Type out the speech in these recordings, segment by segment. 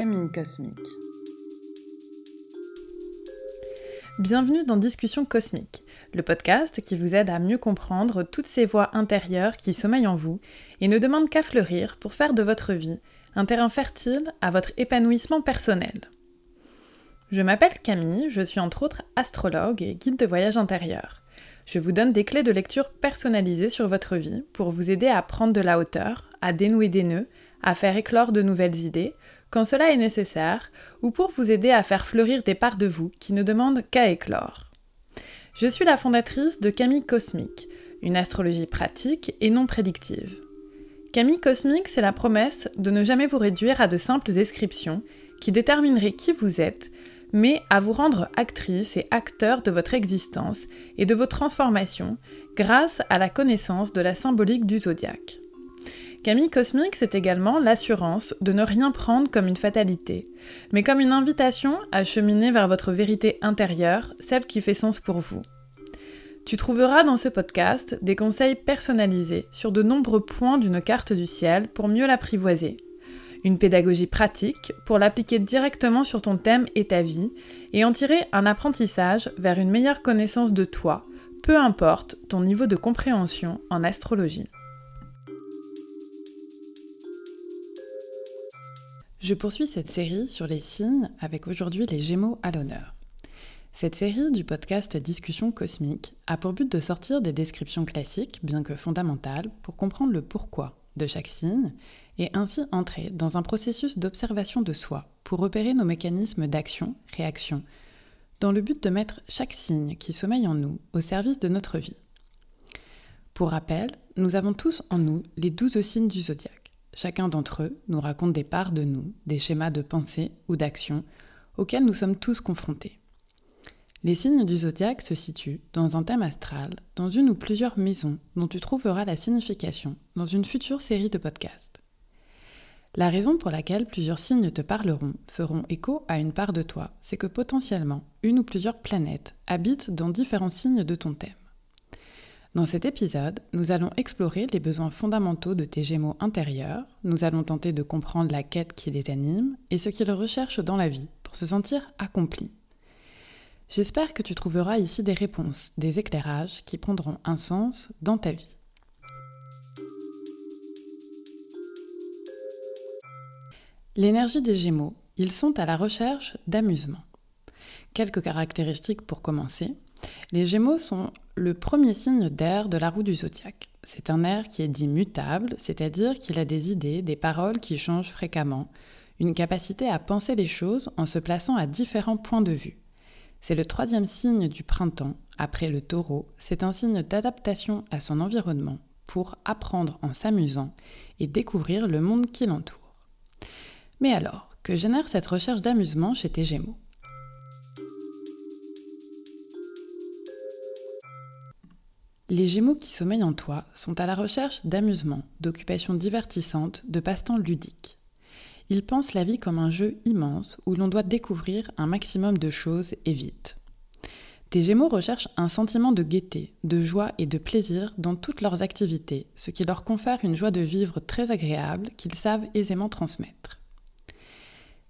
Camille Cosmique. Bienvenue dans Discussion Cosmique, le podcast qui vous aide à mieux comprendre toutes ces voix intérieures qui sommeillent en vous et ne demandent qu'à fleurir pour faire de votre vie un terrain fertile à votre épanouissement personnel. Je m'appelle Camille, je suis entre autres astrologue et guide de voyage intérieur. Je vous donne des clés de lecture personnalisées sur votre vie pour vous aider à prendre de la hauteur, à dénouer des nœuds, à faire éclore de nouvelles idées, quand cela est nécessaire, ou pour vous aider à faire fleurir des parts de vous qui ne demandent qu'à éclore. Je suis la fondatrice de Camille Cosmique, une astrologie pratique et non prédictive. Camille Cosmique, c'est la promesse de ne jamais vous réduire à de simples descriptions qui détermineraient qui vous êtes, mais à vous rendre actrice et acteur de votre existence et de vos transformations grâce à la connaissance de la symbolique du zodiaque. Camille Cosmique, c'est également l'assurance de ne rien prendre comme une fatalité, mais comme une invitation à cheminer vers votre vérité intérieure, celle qui fait sens pour vous. Tu trouveras dans ce podcast des conseils personnalisés sur de nombreux points d'une carte du ciel pour mieux l'apprivoiser. Une pédagogie pratique pour l'appliquer directement sur ton thème et ta vie et en tirer un apprentissage vers une meilleure connaissance de toi, peu importe ton niveau de compréhension en astrologie. Je poursuis cette série sur les signes avec aujourd'hui les Gémeaux à l'honneur. Cette série du podcast Discussion cosmique a pour but de sortir des descriptions classiques, bien que fondamentales, pour comprendre le pourquoi de chaque signe et ainsi entrer dans un processus d'observation de soi pour repérer nos mécanismes d'action, réaction, dans le but de mettre chaque signe qui sommeille en nous au service de notre vie. Pour rappel, nous avons tous en nous les douze signes du zodiaque. Chacun d'entre eux nous raconte des parts de nous, des schémas de pensée ou d'action auxquels nous sommes tous confrontés. Les signes du zodiaque se situent dans un thème astral, dans une ou plusieurs maisons dont tu trouveras la signification dans une future série de podcasts. La raison pour laquelle plusieurs signes te parleront, feront écho à une part de toi, c'est que potentiellement une ou plusieurs planètes habitent dans différents signes de ton thème. Dans cet épisode, nous allons explorer les besoins fondamentaux de tes Gémeaux intérieurs, nous allons tenter de comprendre la quête qui les anime et ce qu'ils recherchent dans la vie pour se sentir accomplis. J'espère que tu trouveras ici des réponses, des éclairages qui prendront un sens dans ta vie. L'énergie des Gémeaux, ils sont à la recherche d'amusement. Quelques caractéristiques pour commencer. Les Gémeaux sont le premier signe d'air de la roue du zodiaque. C'est un air qui est dit mutable, c'est-à-dire qu'il a des idées, des paroles qui changent fréquemment, une capacité à penser les choses en se plaçant à différents points de vue. C'est le troisième signe du printemps, après le taureau. C'est un signe d'adaptation à son environnement pour apprendre en s'amusant et découvrir le monde qui l'entoure. Mais alors, que génère cette recherche d'amusement chez tes Gémeaux? Les Gémeaux qui sommeillent en toi sont à la recherche d'amusement, d'occupations divertissantes, de passe-temps ludiques. Ils pensent la vie comme un jeu immense où l'on doit découvrir un maximum de choses et vite. Tes Gémeaux recherchent un sentiment de gaieté, de joie et de plaisir dans toutes leurs activités, ce qui leur confère une joie de vivre très agréable qu'ils savent aisément transmettre.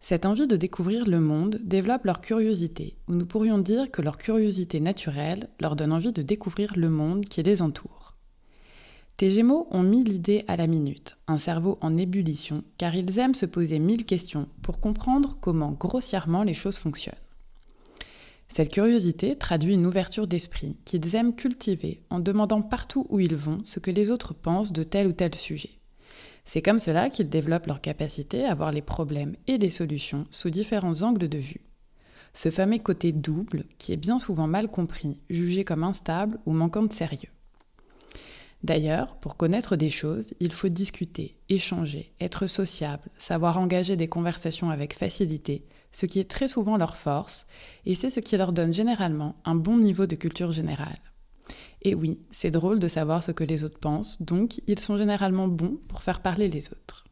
Cette envie de découvrir le monde développe leur curiosité, ou nous pourrions dire que leur curiosité naturelle leur donne envie de découvrir le monde qui les entoure. Tes Gémeaux ont mis l'idée à la minute, un cerveau en ébullition, car ils aiment se poser mille questions pour comprendre comment grossièrement les choses fonctionnent. Cette curiosité traduit une ouverture d'esprit qu'ils aiment cultiver en demandant partout où ils vont ce que les autres pensent de tel ou tel sujet. C'est comme cela qu'ils développent leur capacité à voir les problèmes et les solutions sous différents angles de vue. Ce fameux côté double qui est bien souvent mal compris, jugé comme instable ou manquant de sérieux. D'ailleurs, pour connaître des choses, il faut discuter, échanger, être sociable, savoir engager des conversations avec facilité, ce qui est très souvent leur force, et c'est ce qui leur donne généralement un bon niveau de culture générale. Et oui, c'est drôle de savoir ce que les autres pensent, donc ils sont généralement bons pour faire parler les autres.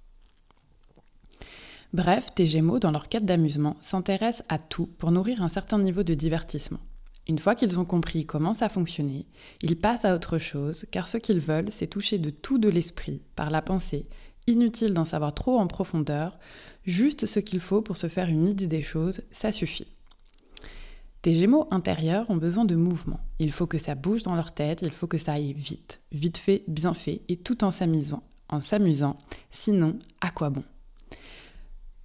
Bref, tes Gémeaux, dans leur quête d'amusement, s'intéressent à tout pour nourrir un certain niveau de divertissement. Une fois qu'ils ont compris comment ça fonctionnait, ils passent à autre chose, car ce qu'ils veulent, c'est toucher de tout de l'esprit, par la pensée, inutile d'en savoir trop en profondeur, juste ce qu'il faut pour se faire une idée des choses, ça suffit. Tes gémeaux intérieurs ont besoin de mouvement. Il faut que ça bouge dans leur tête, il faut que ça aille vite. Vite fait, bien fait, et tout en s'amusant. Sinon, à quoi bon?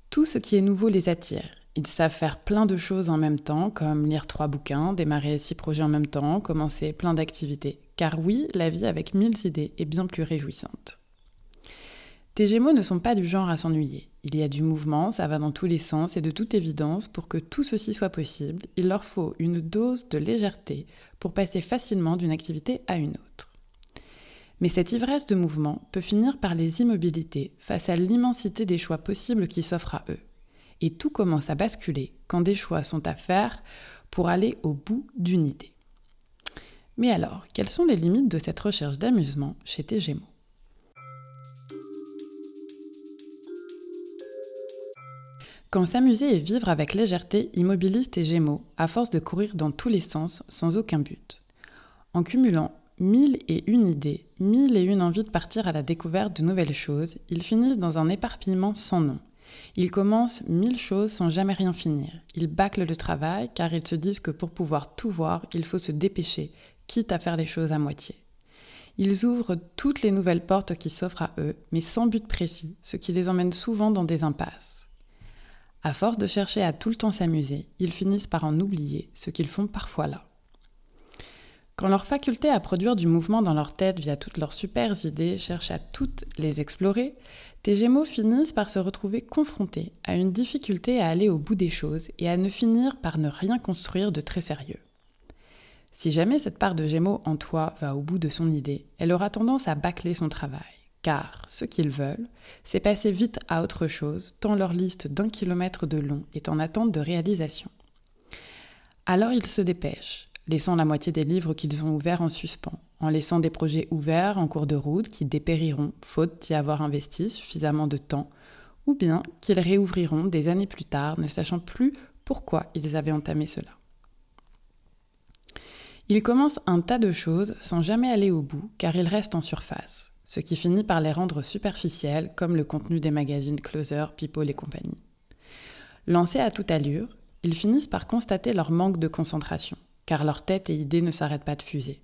Tout ce qui est nouveau les attire. Ils savent faire plein de choses en même temps, comme lire trois bouquins, démarrer six projets en même temps, commencer plein d'activités. Car oui, la vie avec mille idées est bien plus réjouissante. Tes Gémeaux ne sont pas du genre à s'ennuyer. Il y a du mouvement, ça va dans tous les sens et de toute évidence, pour que tout ceci soit possible, il leur faut une dose de légèreté pour passer facilement d'une activité à une autre. Mais cette ivresse de mouvement peut finir par les immobilités face à l'immensité des choix possibles qui s'offrent à eux. Et tout commence à basculer quand des choix sont à faire pour aller au bout d'une idée. Mais alors, quelles sont les limites de cette recherche d'amusement chez tes Gémeaux Quand s'amuser et vivre avec légèreté immobilise tes gémeaux, à force de courir dans tous les sens sans aucun but. En cumulant mille et une idées, mille et une envies de partir à la découverte de nouvelles choses, ils finissent dans un éparpillement sans nom. Ils commencent mille choses sans jamais rien finir. Ils bâclent le travail car ils se disent que pour pouvoir tout voir, il faut se dépêcher, quitte à faire les choses à moitié. Ils ouvrent toutes les nouvelles portes qui s'offrent à eux, mais sans but précis, ce qui les emmène souvent dans des impasses. À force de chercher à tout le temps s'amuser, ils finissent par en oublier ce qu'ils font parfois là. Quand leur faculté à produire du mouvement dans leur tête via toutes leurs super idées cherche à toutes les explorer, tes Gémeaux finissent par se retrouver confrontés à une difficulté à aller au bout des choses et à ne finir par ne rien construire de très sérieux. Si jamais cette part de Gémeaux en toi va au bout de son idée, elle aura tendance à bâcler son travail, car ce qu'ils veulent, c'est passer vite à autre chose, tant leur liste d'un kilomètre de long est en attente de réalisation. Alors ils se dépêchent, laissant la moitié des livres qu'ils ont ouverts en suspens, en laissant des projets ouverts en cours de route qui dépériront faute d'y avoir investi suffisamment de temps, ou bien qu'ils réouvriront des années plus tard, ne sachant plus pourquoi ils avaient entamé cela. Ils commencent un tas de choses sans jamais aller au bout, car ils restent en surface ce qui finit par les rendre superficiels, comme le contenu des magazines Closer, People et compagnie. Lancés à toute allure, ils finissent par constater leur manque de concentration, car leur tête et idées ne s'arrêtent pas de fuser.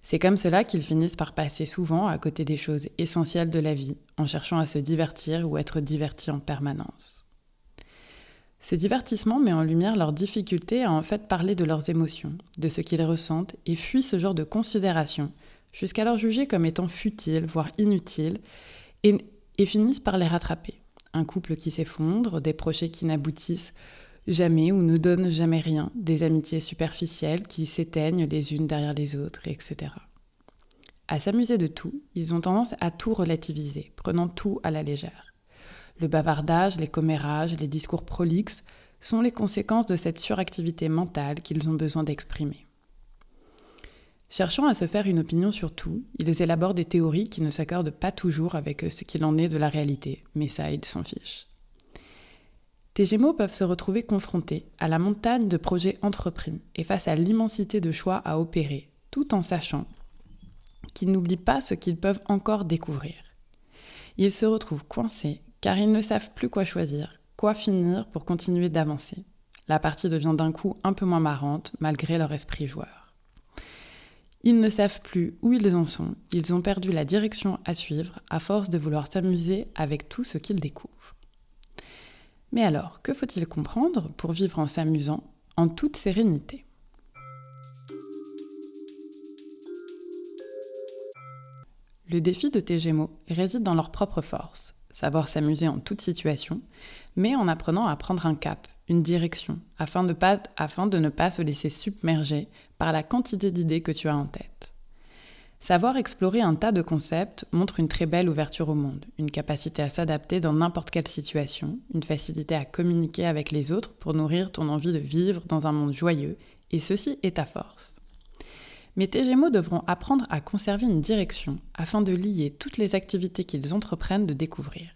C'est comme cela qu'ils finissent par passer souvent à côté des choses essentielles de la vie, en cherchant à se divertir ou être divertis en permanence. Ce divertissement met en lumière leur difficulté à en fait parler de leurs émotions, de ce qu'ils ressentent, et fuit ce genre de considération jusqu'alors jugés comme étant futiles, voire inutiles, et, finissent par les rattraper. Un couple qui s'effondre, des projets qui n'aboutissent jamais ou ne donnent jamais rien, des amitiés superficielles qui s'éteignent les unes derrière les autres, etc. À s'amuser de tout, ils ont tendance à tout relativiser, prenant tout à la légère. Le bavardage, les commérages, les discours prolixes sont les conséquences de cette suractivité mentale qu'ils ont besoin d'exprimer. Cherchant à se faire une opinion sur tout, ils élaborent des théories qui ne s'accordent pas toujours avec ce qu'il en est de la réalité, mais ça, ils s'en fichent. Tes Gémeaux peuvent se retrouver confrontés à la montagne de projets entrepris et face à l'immensité de choix à opérer, tout en sachant qu'ils n'oublient pas ce qu'ils peuvent encore découvrir. Ils se retrouvent coincés car ils ne savent plus quoi choisir, quoi finir pour continuer d'avancer. La partie devient d'un coup un peu moins marrante malgré leur esprit joueur. Ils ne savent plus où ils en sont, ils ont perdu la direction à suivre à force de vouloir s'amuser avec tout ce qu'ils découvrent. Mais alors, que faut-il comprendre pour vivre en s'amusant en toute sérénité? Le défi de tes Gémeaux réside dans leur propre force, savoir s'amuser en toute situation, mais en apprenant à prendre un cap, une direction, afin de, afin de ne pas se laisser submerger par la quantité d'idées que tu as en tête. Savoir explorer un tas de concepts montre une très belle ouverture au monde, une capacité à s'adapter dans n'importe quelle situation, une facilité à communiquer avec les autres pour nourrir ton envie de vivre dans un monde joyeux, et ceci est ta force. Mais tes Gémeaux devront apprendre à conserver une direction afin de lier toutes les activités qu'ils entreprennent de découvrir.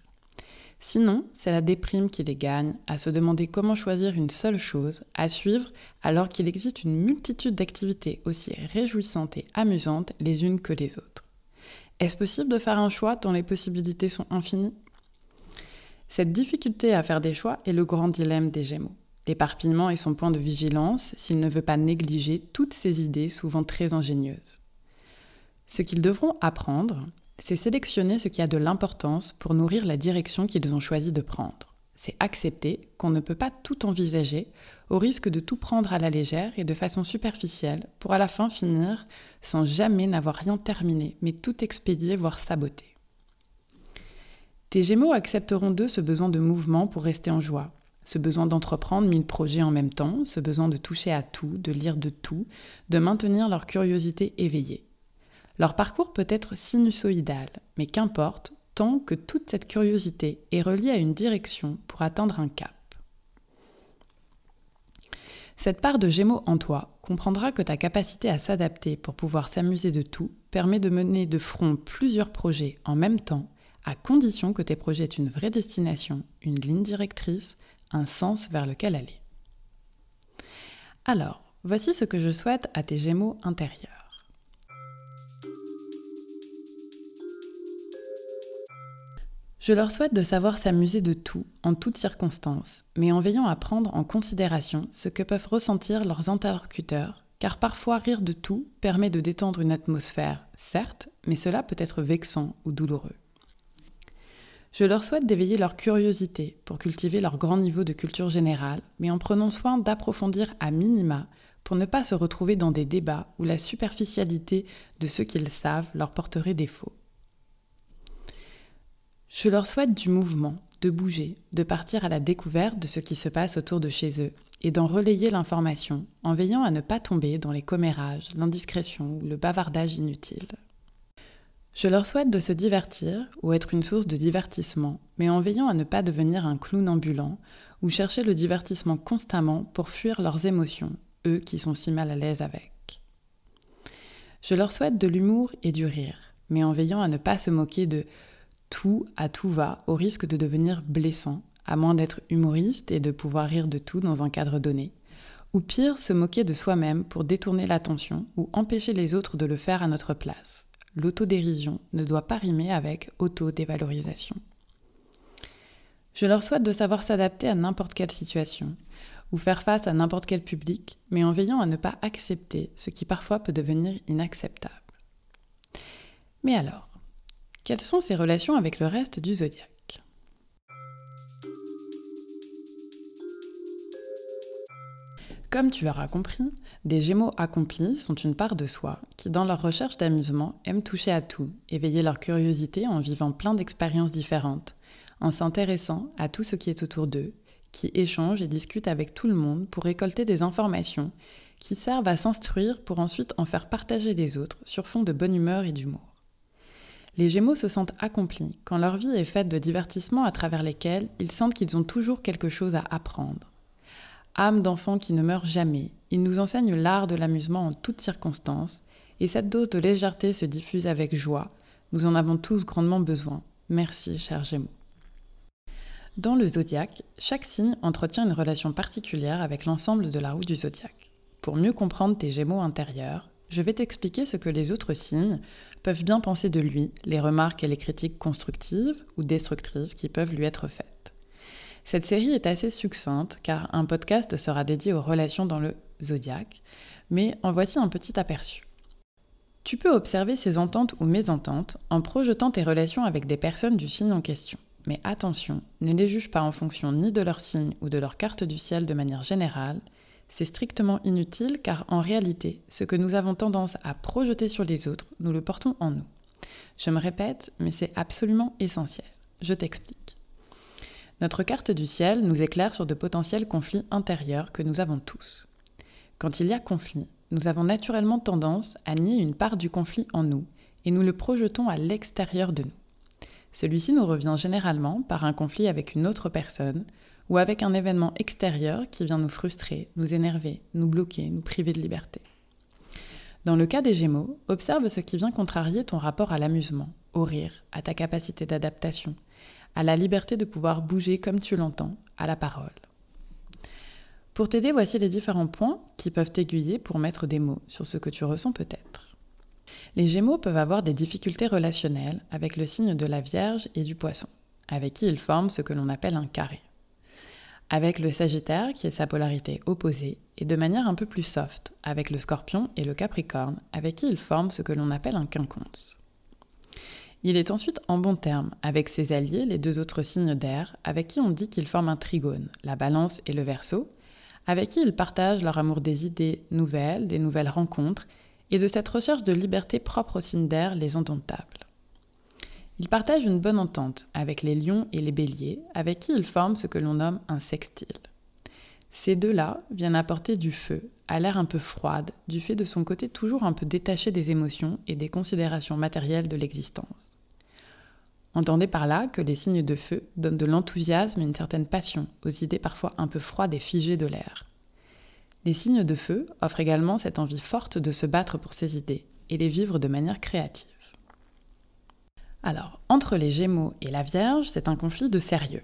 Sinon, c'est la déprime qui les gagne, à se demander comment choisir une seule chose à suivre alors qu'il existe une multitude d'activités aussi réjouissantes et amusantes les unes que les autres. Est-ce possible de faire un choix dont les possibilités sont infinies? Cette difficulté à faire des choix est le grand dilemme des Gémeaux. L'éparpillement est son point de vigilance s'il ne veut pas négliger toutes ces idées souvent très ingénieuses. Ce qu'ils devront apprendre, c'est sélectionner ce qui a de l'importance pour nourrir la direction qu'ils ont choisi de prendre. C'est accepter qu'on ne peut pas tout envisager au risque de tout prendre à la légère et de façon superficielle pour à la fin finir sans jamais n'avoir rien terminé, mais tout expédier, voire saboter. Tes Gémeaux accepteront d'eux ce besoin de mouvement pour rester en joie, ce besoin d'entreprendre mille projets en même temps, ce besoin de toucher à tout, de lire de tout, de maintenir leur curiosité éveillée. Leur parcours peut être sinusoïdal, mais qu'importe, tant que toute cette curiosité est reliée à une direction pour atteindre un cap. Cette part de Gémeaux en toi comprendra que ta capacité à s'adapter pour pouvoir s'amuser de tout permet de mener de front plusieurs projets en même temps, à condition que tes projets aient une vraie destination, une ligne directrice, un sens vers lequel aller. Alors, voici ce que je souhaite à tes Gémeaux intérieurs. Je leur souhaite de savoir s'amuser de tout, en toutes circonstances, mais en veillant à prendre en considération ce que peuvent ressentir leurs interlocuteurs, car parfois rire de tout permet de détendre une atmosphère, certes, mais cela peut être vexant ou douloureux. Je leur souhaite d'éveiller leur curiosité pour cultiver leur grand niveau de culture générale, mais en prenant soin d'approfondir à minima pour ne pas se retrouver dans des débats où la superficialité de ce qu'ils savent leur porterait défaut. Je leur souhaite du mouvement, de bouger, de partir à la découverte de ce qui se passe autour de chez eux et d'en relayer l'information en veillant à ne pas tomber dans les commérages, l'indiscrétion ou le bavardage inutile. Je leur souhaite de se divertir ou être une source de divertissement, mais en veillant à ne pas devenir un clown ambulant ou chercher le divertissement constamment pour fuir leurs émotions, eux qui sont si mal à l'aise avec. Je leur souhaite de l'humour et du rire, mais en veillant à ne pas se moquer de tout à tout va au risque de devenir blessant, à moins d'être humoriste et de pouvoir rire de tout dans un cadre donné. Ou pire, se moquer de soi-même pour détourner l'attention ou empêcher les autres de le faire à notre place. L'autodérision ne doit pas rimer avec autodévalorisation. Je leur souhaite de savoir s'adapter à n'importe quelle situation, ou faire face à n'importe quel public, mais en veillant à ne pas accepter ce qui parfois peut devenir inacceptable. Mais alors, quelles sont ses relations avec le reste du zodiaque? Comme tu l'auras compris, des Gémeaux accomplis sont une part de soi qui, dans leur recherche d'amusement, aiment toucher à tout, éveiller leur curiosité en vivant plein d'expériences différentes, en s'intéressant à tout ce qui est autour d'eux, qui échangent et discutent avec tout le monde pour récolter des informations qui servent à s'instruire pour ensuite en faire partager les autres sur fond de bonne humeur et d'humour. Les Gémeaux se sentent accomplis quand leur vie est faite de divertissements à travers lesquels ils sentent qu'ils ont toujours quelque chose à apprendre. Âme d'enfant qui ne meurt jamais, ils nous enseignent l'art de l'amusement en toutes circonstances, et cette dose de légèreté se diffuse avec joie. Nous en avons tous grandement besoin. Merci, chers Gémeaux. Dans le zodiaque, chaque signe entretient une relation particulière avec l'ensemble de la roue du zodiaque. Pour mieux comprendre tes Gémeaux intérieurs, je vais t'expliquer ce que les autres signes peuvent bien penser de lui, les remarques et les critiques constructives ou destructrices qui peuvent lui être faites. Cette série est assez succincte car un podcast sera dédié aux relations dans le zodiaque, mais en voici un petit aperçu. Tu peux observer ces ententes ou mésententes en projetant tes relations avec des personnes du signe en question. Mais attention, ne les juge pas en fonction ni de leur signe ou de leur carte du ciel de manière générale, c'est strictement inutile car en réalité, ce que nous avons tendance à projeter sur les autres, nous le portons en nous. Je me répète, mais c'est absolument essentiel. Je t'explique. Notre carte du ciel nous éclaire sur de potentiels conflits intérieurs que nous avons tous. Quand il y a conflit, nous avons naturellement tendance à nier une part du conflit en nous et nous le projetons à l'extérieur de nous. Celui-ci nous revient généralement par un conflit avec une autre personne, ou avec un événement extérieur qui vient nous frustrer, nous énerver, nous bloquer, nous priver de liberté. Dans le cas des Gémeaux, observe ce qui vient contrarier ton rapport à l'amusement, au rire, à ta capacité d'adaptation, à la liberté de pouvoir bouger comme tu l'entends, à la parole. Pour t'aider, voici les différents points qui peuvent t'aiguiller pour mettre des mots sur ce que tu ressens peut-être. Les Gémeaux peuvent avoir des difficultés relationnelles avec le signe de la Vierge et du Poisson, avec qui ils forment ce que l'on appelle un carré. Avec le Sagittaire, qui est sa polarité opposée, et de manière un peu plus soft, avec le Scorpion et le Capricorne, avec qui ils forment ce que l'on appelle un quinconce. Il est ensuite en bon terme avec ses alliés, les deux autres signes d'air, avec qui on dit qu'ils forment un trigone, la balance et le verso, avec qui ils partagent leur amour des idées nouvelles, des nouvelles rencontres, et de cette recherche de liberté propre aux signes d'air, les indomptables. Ils partagent une bonne entente avec les lions et les béliers, avec qui ils forment ce que l'on nomme un sextile. Ces deux-là viennent apporter du feu, à l'air un peu froide, du fait de son côté toujours un peu détaché des émotions et des considérations matérielles de l'existence. Entendez par là que les signes de feu donnent de l'enthousiasme et une certaine passion aux idées parfois un peu froides et figées de l'air. Les signes de feu offrent également cette envie forte de se battre pour ses idées et les vivre de manière créative. Alors, entre les Gémeaux et la Vierge, c'est un conflit de sérieux.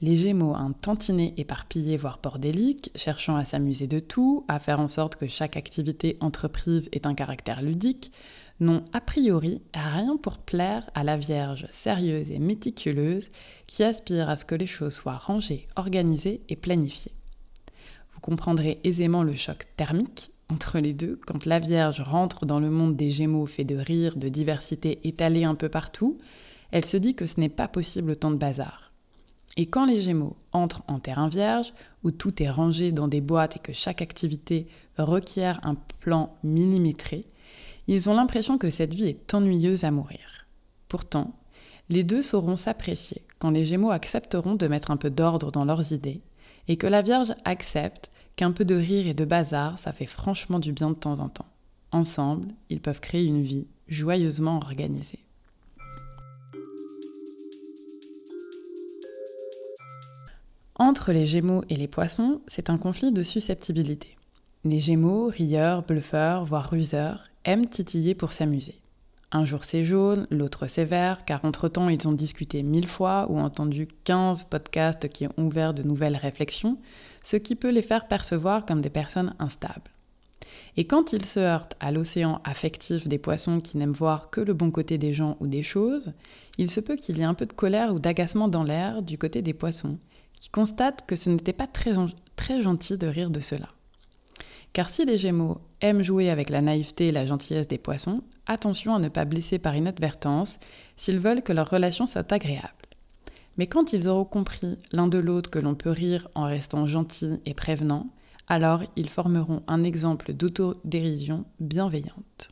Les Gémeaux, un tantinet éparpillé, voire bordélique, cherchant à s'amuser de tout, à faire en sorte que chaque activité entreprise ait un caractère ludique, n'ont a priori rien pour plaire à la Vierge sérieuse et méticuleuse qui aspire à ce que les choses soient rangées, organisées et planifiées. Vous comprendrez aisément le choc thermique entre les deux quand la Vierge rentre dans le monde des Gémeaux fait de rire, de diversité étalée un peu partout. Elle se dit que ce n'est pas possible autant de bazar. Et quand les Gémeaux entrent en terrain vierge, où tout est rangé dans des boîtes et que chaque activité requiert un plan millimétré, ils ont l'impression que cette vie est ennuyeuse à mourir. Pourtant, les deux sauront s'apprécier quand les Gémeaux accepteront de mettre un peu d'ordre dans leurs idées et que la Vierge accepte qu'un peu de rire et de bazar, ça fait franchement du bien de temps en temps. Ensemble, ils peuvent créer une vie joyeusement organisée. Entre les Gémeaux et les Poissons, c'est un conflit de susceptibilité. Les Gémeaux, rieurs, bluffeurs, voire ruseurs, aiment titiller pour s'amuser. Un jour c'est jaune, l'autre c'est vert, car entre-temps ils ont discuté mille fois ou entendu 15 podcasts qui ont ouvert de nouvelles réflexions, ce qui peut les faire percevoir comme des personnes instables. Et quand ils se heurtent à l'océan affectif des poissons qui n'aiment voir que le bon côté des gens ou des choses, il se peut qu'il y ait un peu de colère ou d'agacement dans l'air du côté des poissons, qui constatent que ce n'était pas très, gentil de rire de cela. Car si les Gémeaux aiment jouer avec la naïveté et la gentillesse des poissons, attention à ne pas blesser par inadvertance s'ils veulent que leur relation soit agréable. Mais quand ils auront compris l'un de l'autre que l'on peut rire en restant gentil et prévenant, alors ils formeront un exemple d'autodérision bienveillante.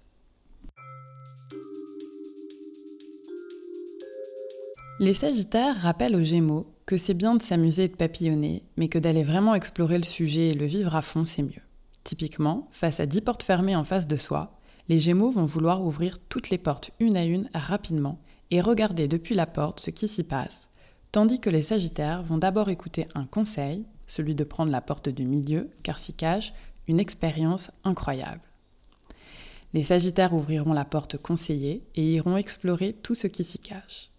Les Sagittaires rappellent aux Gémeaux que c'est bien de s'amuser et de papillonner, mais que d'aller vraiment explorer le sujet et le vivre à fond, c'est mieux. Typiquement, face à 10 portes fermées en face de soi, les Gémeaux vont vouloir ouvrir toutes les portes une à une rapidement et regarder depuis la porte ce qui s'y passe, tandis que les Sagittaires vont d'abord écouter un conseil, celui de prendre la porte du milieu, car s'y cache une expérience incroyable. Les Sagittaires ouvriront la porte conseillée et iront explorer tout ce qui s'y cache.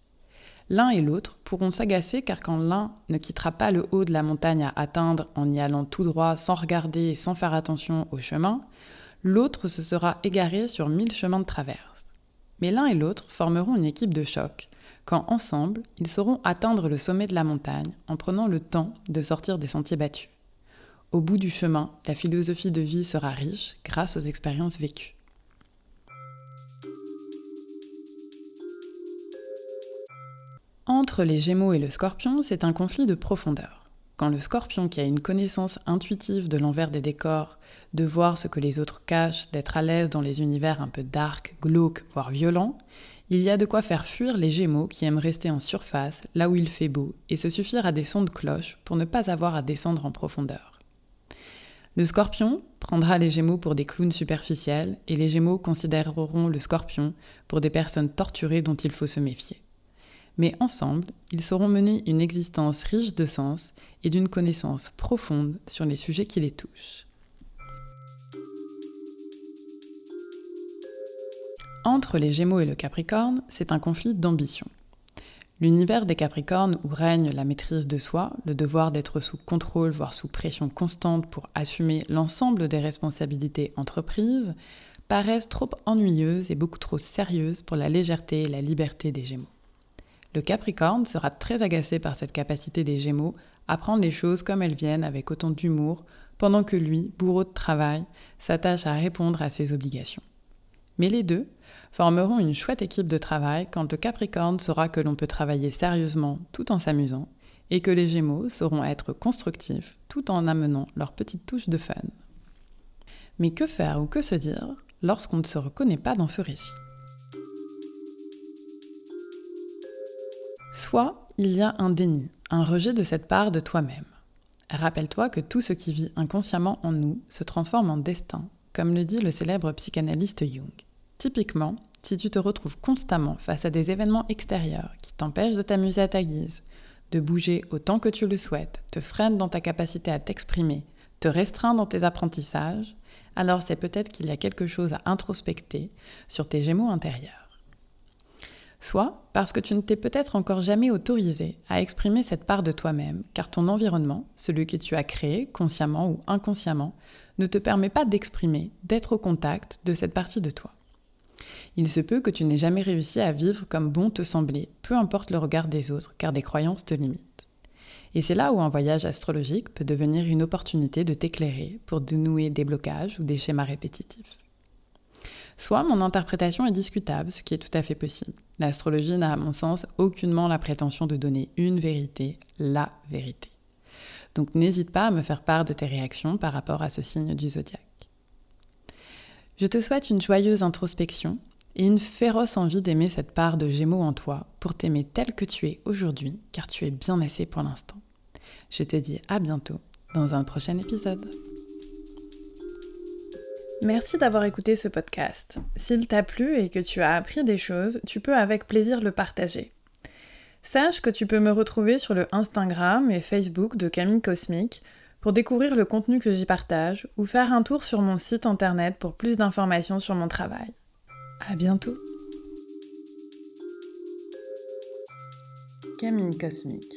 L'un et l'autre pourront s'agacer car quand l'un ne quittera pas le haut de la montagne à atteindre en y allant tout droit sans regarder et sans faire attention au chemin, l'autre se sera égaré sur mille chemins de traverse. Mais l'un et l'autre formeront une équipe de choc, quand ensemble, ils sauront atteindre le sommet de la montagne en prenant le temps de sortir des sentiers battus. Au bout du chemin, la philosophie de vie sera riche grâce aux expériences vécues. Entre les Gémeaux et le Scorpion, c'est un conflit de profondeur. Quand le scorpion, qui a une connaissance intuitive de l'envers des décors, de voir ce que les autres cachent, d'être à l'aise dans les univers un peu dark, glauques, voire violents, il y a de quoi faire fuir les gémeaux qui aiment rester en surface, là où il fait beau, et se suffire à des sons de cloche pour ne pas avoir à descendre en profondeur. Le scorpion prendra les gémeaux pour des clowns superficiels, et les gémeaux considéreront le scorpion pour des personnes torturées dont il faut se méfier mais ensemble, ils sauront mener une existence riche de sens et d'une connaissance profonde sur les sujets qui les touchent. Entre les Gémeaux et le Capricorne, c'est un conflit d'ambition. L'univers des Capricornes où règne la maîtrise de soi, le devoir d'être sous contrôle, voire sous pression constante pour assumer l'ensemble des responsabilités entreprises, paraissent trop ennuyeuses et beaucoup trop sérieuses pour la légèreté et la liberté des Gémeaux. Le Capricorne sera très agacé par cette capacité des Gémeaux à prendre les choses comme elles viennent avec autant d'humour, pendant que lui, bourreau de travail, s'attache à répondre à ses obligations. Mais les deux formeront une chouette équipe de travail quand le Capricorne saura que l'on peut travailler sérieusement tout en s'amusant, et que les Gémeaux sauront être constructifs tout en amenant leur petite touche de fun. Mais que faire ou que se dire lorsqu'on ne se reconnaît pas dans ce récit? Soit il y a un déni, un rejet de cette part de toi-même. Rappelle-toi que tout ce qui vit inconsciemment en nous se transforme en destin, comme le dit le célèbre psychanalyste Jung. Typiquement, si tu te retrouves constamment face à des événements extérieurs qui t'empêchent de t'amuser à ta guise, de bouger autant que tu le souhaites, te freinent dans ta capacité à t'exprimer, te restreint dans tes apprentissages, alors c'est peut-être qu'il y a quelque chose à introspecter sur tes gémeaux intérieurs soit parce que tu ne t'es peut-être encore jamais autorisé à exprimer cette part de toi-même, car ton environnement, celui que tu as créé, consciemment ou inconsciemment, ne te permet pas d'exprimer, d'être au contact de cette partie de toi. Il se peut que tu n'aies jamais réussi à vivre comme bon te semblait, peu importe le regard des autres, car des croyances te limitent. Et c'est là où un voyage astrologique peut devenir une opportunité de t'éclairer pour dénouer des blocages ou des schémas répétitifs. Soit mon interprétation est discutable, ce qui est tout à fait possible. L'astrologie n'a, à mon sens, aucunement la prétention de donner une vérité, la vérité. Donc n'hésite pas à me faire part de tes réactions par rapport à ce signe du zodiaque. Je te souhaite une joyeuse introspection et une féroce envie d'aimer cette part de Gémeaux en toi pour t'aimer tel que tu es aujourd'hui, car tu es bien assez pour l'instant. Je te dis à bientôt dans un prochain épisode. Merci d'avoir écouté ce podcast. S'il t'a plu et que tu as appris des choses, tu peux avec plaisir le partager. Sache que tu peux me retrouver sur le Instagram et Facebook de Camille Cosmique pour découvrir le contenu que j'y partage ou faire un tour sur mon site internet pour plus d'informations sur mon travail. À bientôt. Camille Cosmique